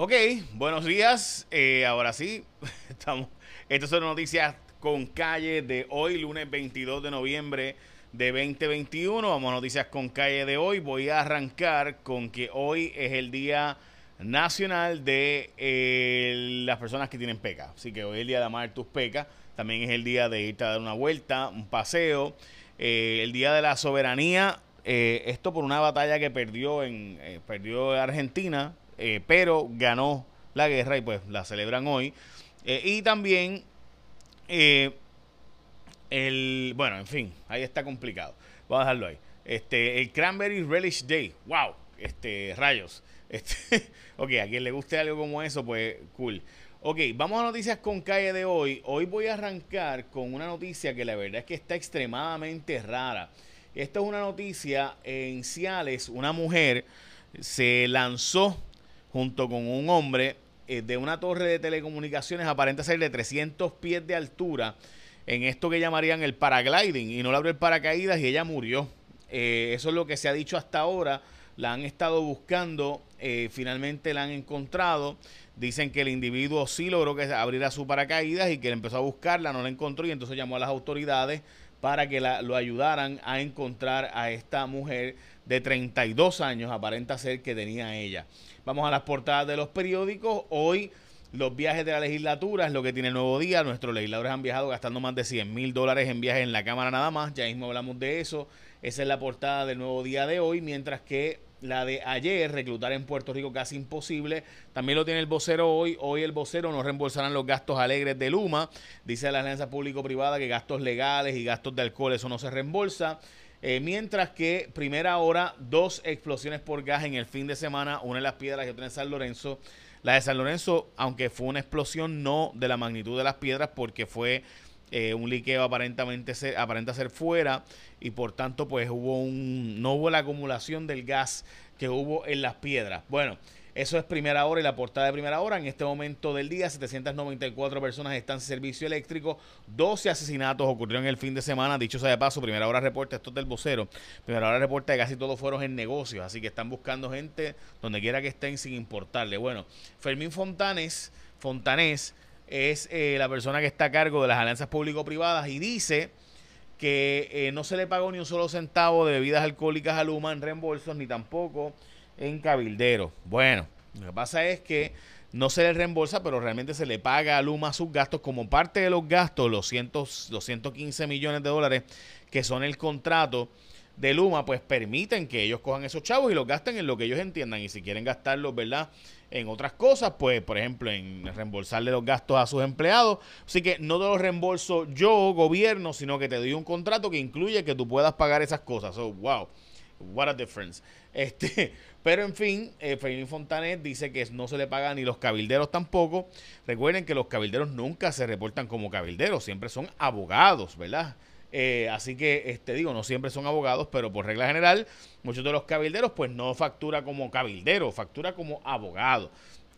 Ok, buenos días. Eh, ahora sí, estamos. Estas son noticias con calle de hoy, lunes 22 de noviembre de 2021. Vamos a noticias con calle de hoy. Voy a arrancar con que hoy es el día nacional de eh, las personas que tienen peca. Así que hoy es el día de amar tus pecas. También es el día de irte a dar una vuelta, un paseo. Eh, el día de la soberanía. esto por una batalla que perdió en perdió Argentina eh, pero ganó la guerra y pues la celebran hoy. Eh, y también eh, el, bueno, en fin, ahí está complicado. Vamos a dejarlo ahí. Este, el Cranberry Relish Day. Wow, este, rayos. Este, ok, a quien le guste algo como eso, pues cool. Ok, vamos a noticias con calle de hoy. Hoy voy a arrancar con una noticia que la verdad es que está extremadamente rara. Esta es una noticia en Ciales, una mujer se lanzó junto con un hombre eh, de una torre de telecomunicaciones aparenta ser de 300 pies de altura en esto que llamarían el paragliding y no le abrió el paracaídas y ella murió. Eh, eso es lo que se ha dicho hasta ahora. La han estado buscando, eh, finalmente la han encontrado. Dicen que el individuo sí logró que abriera su paracaídas y que empezó a buscarla, no la encontró y entonces llamó a las autoridades para que la, lo ayudaran a encontrar a esta mujer de 32 años, aparenta ser que tenía ella. Vamos a las portadas de los periódicos. Hoy los viajes de la legislatura es lo que tiene el nuevo día. Nuestros legisladores han viajado gastando más de 100 mil dólares en viajes en la Cámara nada más. Ya mismo hablamos de eso. Esa es la portada del nuevo día de hoy. Mientras que la de ayer, reclutar en Puerto Rico casi imposible. También lo tiene el vocero hoy. Hoy el vocero no reembolsarán los gastos alegres de Luma. Dice la alianza público-privada que gastos legales y gastos de alcohol, eso no se reembolsa. Eh, mientras que primera hora, dos explosiones por gas en el fin de semana, una en las piedras y otra en San Lorenzo. La de San Lorenzo, aunque fue una explosión, no de la magnitud de las piedras, porque fue eh, un liqueo aparentemente ser, aparenta ser fuera y por tanto pues hubo un no hubo la acumulación del gas que hubo en las piedras. Bueno, eso es primera hora y la portada de primera hora. En este momento del día, 794 personas están en servicio eléctrico. 12 asesinatos ocurrieron el fin de semana. Dicho sea de paso, primera hora reporta, esto es del vocero. Primera hora reporta que casi todos fueron en negocios. Así que están buscando gente donde quiera que estén sin importarle. Bueno, Fermín Fontanes, Fontanés es eh, la persona que está a cargo de las alianzas público-privadas y dice que eh, no se le pagó ni un solo centavo de bebidas alcohólicas a Luma en reembolsos, ni tampoco en cabildero. Bueno, lo que pasa es que no se le reembolsa, pero realmente se le paga a Luma sus gastos como parte de los gastos, los, cientos, los 115 millones de dólares que son el contrato de Luma, pues permiten que ellos cojan esos chavos y los gasten en lo que ellos entiendan. Y si quieren gastarlos, ¿verdad? En otras cosas, pues, por ejemplo, en reembolsarle los gastos a sus empleados. Así que no te los reembolso yo, gobierno, sino que te doy un contrato que incluye que tú puedas pagar esas cosas. Wow, what a difference. Este, pero en fin, eh, Fontanet dice que no se le paga ni los cabilderos tampoco. Recuerden que los cabilderos nunca se reportan como cabilderos, siempre son abogados, ¿verdad? Eh, así que, este, digo, no siempre son abogados, pero por regla general, muchos de los cabilderos, pues no factura como cabildero, factura como abogado.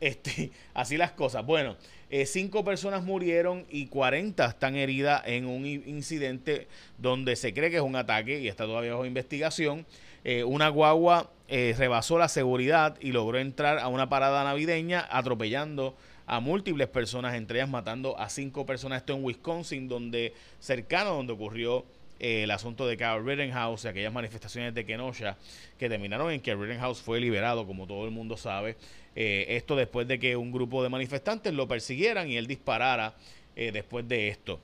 Este, así las cosas. Bueno, eh, cinco personas murieron y 40 están heridas en un incidente donde se cree que es un ataque y está todavía bajo investigación. Eh, una guagua rebasó la seguridad y logró entrar a una parada navideña atropellando a múltiples personas, entre ellas matando a cinco personas. Esto en Wisconsin, donde cercano donde ocurrió eh, el asunto de Carl Rittenhouse aquellas manifestaciones de Kenosha que terminaron en que Rittenhouse fue liberado, como todo el mundo sabe. Eh, esto después de que un grupo de manifestantes lo persiguieran y él disparara eh, después de esto.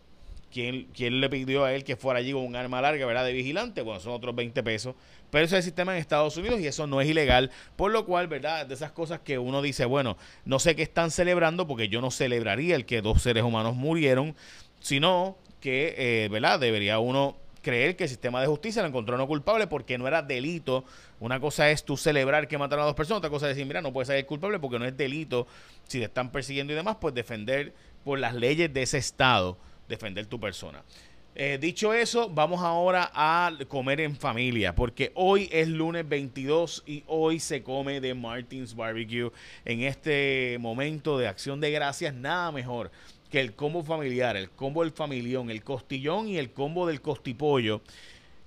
¿Quién, ¿Quién, le pidió a él que fuera allí con un arma larga, ¿verdad? De vigilante. Bueno, son otros 20 pesos. Pero eso es el sistema en Estados Unidos y eso no es ilegal. Por lo cual, ¿verdad? De esas cosas que uno dice, bueno, no sé qué están celebrando porque yo no celebraría el que dos seres humanos murieron, sino que, eh, ¿verdad? Debería uno creer que el sistema de justicia lo encontró no culpable porque no era delito. Una cosa es tú celebrar que mataron a dos personas, otra cosa es decir, mira, no puede ser culpable porque no es delito. Si te están persiguiendo y demás, pues defender por las leyes de ese estado, defender tu persona. Eh, dicho eso, vamos ahora a comer en familia, porque hoy es lunes 22 y hoy se come de Martins Barbecue. En este momento de acción de gracias, nada mejor que el combo familiar, el combo del familión, el costillón y el combo del costipollo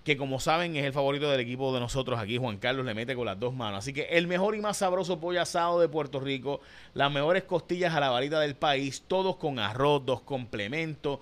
que como saben es el favorito del equipo de nosotros aquí, Juan Carlos le mete con las dos manos. Así que el mejor y más sabroso pollo asado de Puerto Rico, las mejores costillas a la varita del país, todos con arroz, dos complementos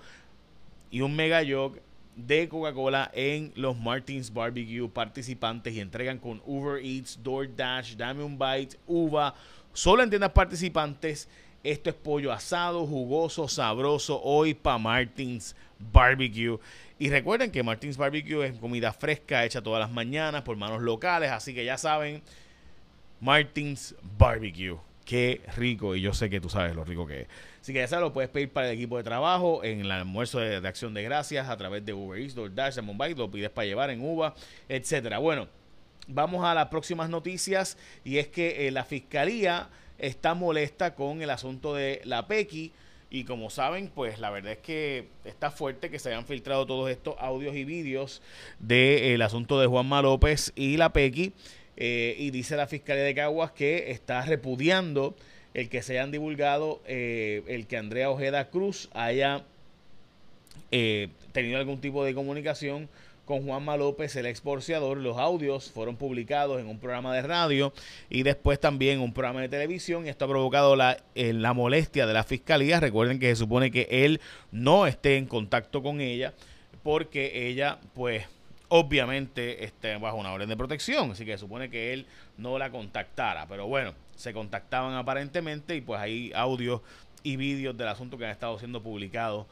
y un mega jog de Coca-Cola en los Martins Barbecue participantes y entregan con Uber Eats, DoorDash, Dame un Bite, Uva, solo en tiendas participantes. Esto es pollo asado, jugoso, sabroso, hoy para Martins Barbecue. Y recuerden que Martins Barbecue es comida fresca hecha todas las mañanas por manos locales, así que ya saben, Martins Barbecue. Qué rico, y yo sé que tú sabes lo rico que es. Así que ya sabes, lo puedes pedir para el equipo de trabajo en el almuerzo de, acción de gracias a través de Uber Eats, DoorDash, Mumbai, lo pides para llevar en Uva, etcétera. Bueno, vamos a las próximas noticias y es que eh, la fiscalía está molesta con el asunto de la PECI y como saben, pues la verdad es que está fuerte que se hayan filtrado todos estos audios y vídeos del asunto de Juanma López y la Pequi. Eh, y dice la Fiscalía de Caguas que está repudiando el que se hayan divulgado, eh, el que Andrea Ojeda Cruz haya eh, tenido algún tipo de comunicación con Juanma López, el exporciador. Los audios fueron publicados en un programa de radio y después también un programa de televisión. Y esto ha provocado la, eh, la molestia de la fiscalía. Recuerden que se supone que él no esté en contacto con ella porque ella, pues, obviamente está bajo una orden de protección. Así que se supone que él no la contactara. Pero bueno, se contactaban aparentemente y pues hay audios y vídeos del asunto que han estado siendo publicados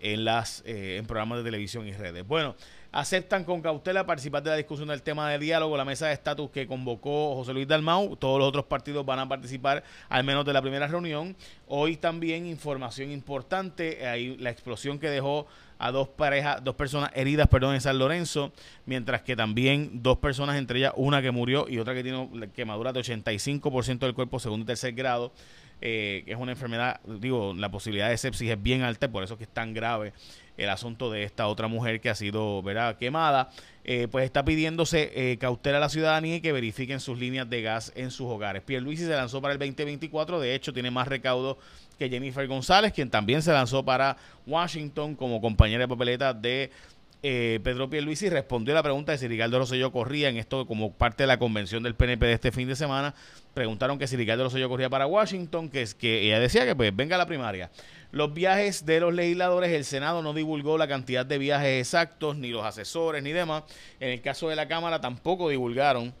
en las eh, en programas de televisión y redes. Bueno, aceptan con cautela participar de la discusión del tema de diálogo, la mesa de estatus que convocó José Luis Dalmau. Todos los otros partidos van a participar al menos de la primera reunión. Hoy también información importante, hay la explosión que dejó a dos parejas, dos personas heridas, perdón, en San Lorenzo, mientras que también dos personas, entre ellas una que murió y otra que tiene quemadura de 85% del cuerpo segundo y tercer grado, eh, es una enfermedad, digo, la posibilidad de sepsis es bien alta, por eso es que es tan grave el asunto de esta otra mujer que ha sido ¿verdad? quemada, eh, pues está pidiéndose eh, cautela a la ciudadanía y que verifiquen sus líneas de gas en sus hogares. Pierluisi se lanzó para el 2024, de hecho tiene más recaudo que Jennifer González, quien también se lanzó para Washington como compañera de papeleta de eh, Pedro Pierluisi respondió a la pregunta de si Ricardo Rosselló corría en esto como parte de la convención del PNP de este fin de semana. Preguntaron que si Ricardo Rosselló corría para Washington, que es que ella decía que pues venga la primaria. Los viajes de los legisladores, el Senado no divulgó la cantidad de viajes exactos, ni los asesores, ni demás. En el caso de la Cámara tampoco divulgaron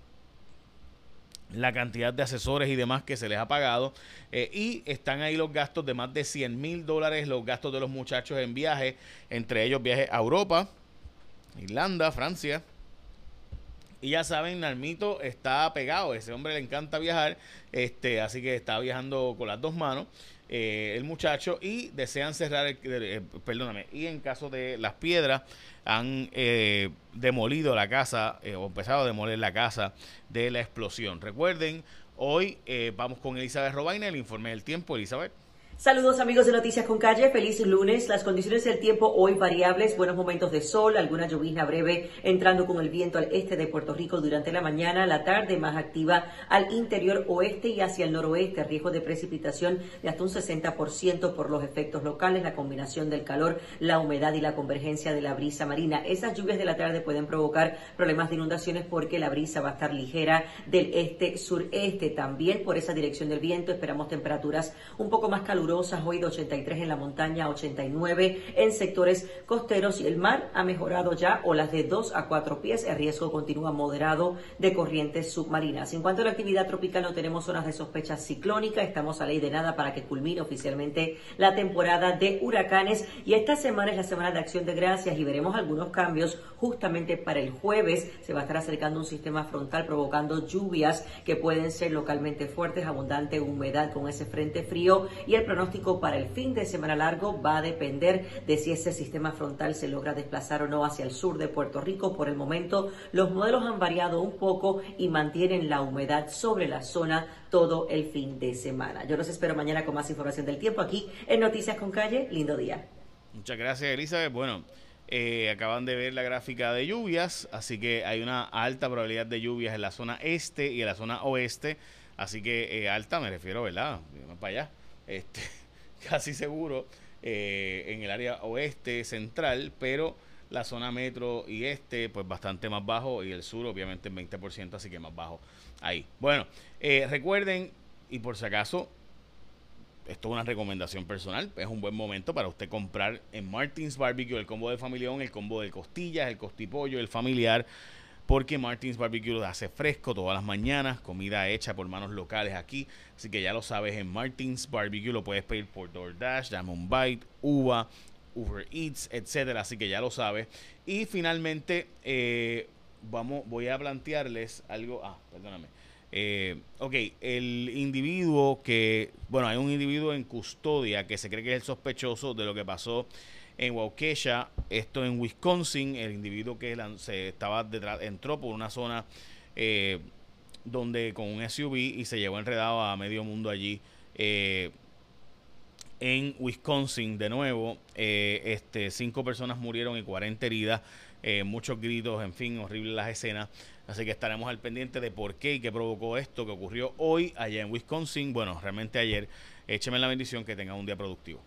la cantidad de asesores y demás que se les ha pagado. Eh, y están ahí los gastos de más de 100 mil dólares, los gastos de los muchachos en viajes, entre ellos viajes a Europa, Irlanda, Francia. Y ya saben, Narmito está pegado, ese hombre le encanta viajar, este, así que está viajando con las dos manos. Eh, el muchacho y desean cerrar, el, eh, perdóname, y en caso de las piedras han eh, demolido la casa o empezado a demoler la casa de la explosión. Recuerden, hoy vamos con Elizabeth Robaina, el informe del tiempo. Elizabeth. Saludos amigos de Noticias con Calle, feliz lunes. Las condiciones del tiempo hoy variables, buenos momentos de sol, alguna llovizna breve entrando con el viento al este de Puerto Rico durante la mañana, la tarde más activa al interior oeste y hacia el noroeste, riesgo de precipitación de hasta un 60% por los efectos locales, la combinación del calor, la humedad y la convergencia de la brisa marina. Esas lluvias de la tarde pueden provocar problemas de inundaciones porque la brisa va a estar ligera del este-sureste. También por esa dirección del viento esperamos temperaturas un poco más calurosas hoy de 83 en la montaña, 89 en sectores costeros y el mar ha mejorado ya olas de 2 a 4 pies. El riesgo continúa moderado de corrientes submarinas. En cuanto a la actividad tropical, no tenemos zonas de sospecha ciclónica. Estamos a ley de nada para que culmine oficialmente la temporada de huracanes. Y esta semana es la semana de acción de gracias y veremos algunos cambios justamente para el jueves. Se va a estar acercando un sistema frontal provocando lluvias que pueden ser localmente fuertes, abundante humedad con ese frente frío y el pronóstico para el fin de semana largo va a depender de si ese sistema frontal se logra desplazar o no hacia el sur de Puerto Rico. Por el momento, los modelos han variado un poco y mantienen la humedad sobre la zona todo el fin de semana. Yo los espero mañana con más información del tiempo aquí en Noticias con Calle. Lindo día. Muchas gracias, Elizabeth. Bueno. Eh, acaban de ver la gráfica de lluvias, así que hay una alta probabilidad de lluvias en la zona este y en la zona oeste. Así que eh, alta me refiero, ¿verdad? Para allá este, casi seguro, eh, en el área oeste central, pero la zona metro y este, pues bastante más bajo. Y el sur, obviamente, en 20%, así que más bajo ahí. Bueno, eh, recuerden, y por si acaso, esto es una recomendación personal, es un buen momento para usted comprar en Martins Barbecue el combo de familión, el combo de costillas, el costipollo, el familiar, porque Martins Barbecue hace fresco todas las mañanas, comida hecha por manos locales aquí, así que ya lo sabes, en Martins Barbecue lo puedes pedir por DoorDash, Diamond Bite, Uva, Uber Eats, etcétera, así que ya lo sabes. Y finalmente, eh, vamos, voy a plantearles algo, ah, perdóname eh, ok, el individuo que, bueno, hay un individuo en custodia que se cree que es el sospechoso de lo que pasó en Waukesha, esto en Wisconsin, el individuo que se estaba detrás, entró por una zona eh, donde con un SUV y se llevó enredado a medio mundo allí. Eh, en Wisconsin, de nuevo, eh, este, cinco personas murieron y 40 heridas, muchos gritos, en fin, horribles las escenas. Así que estaremos al pendiente de por qué y qué provocó esto que ocurrió hoy allá en Wisconsin. Bueno, realmente ayer. Écheme la bendición que tenga un día productivo.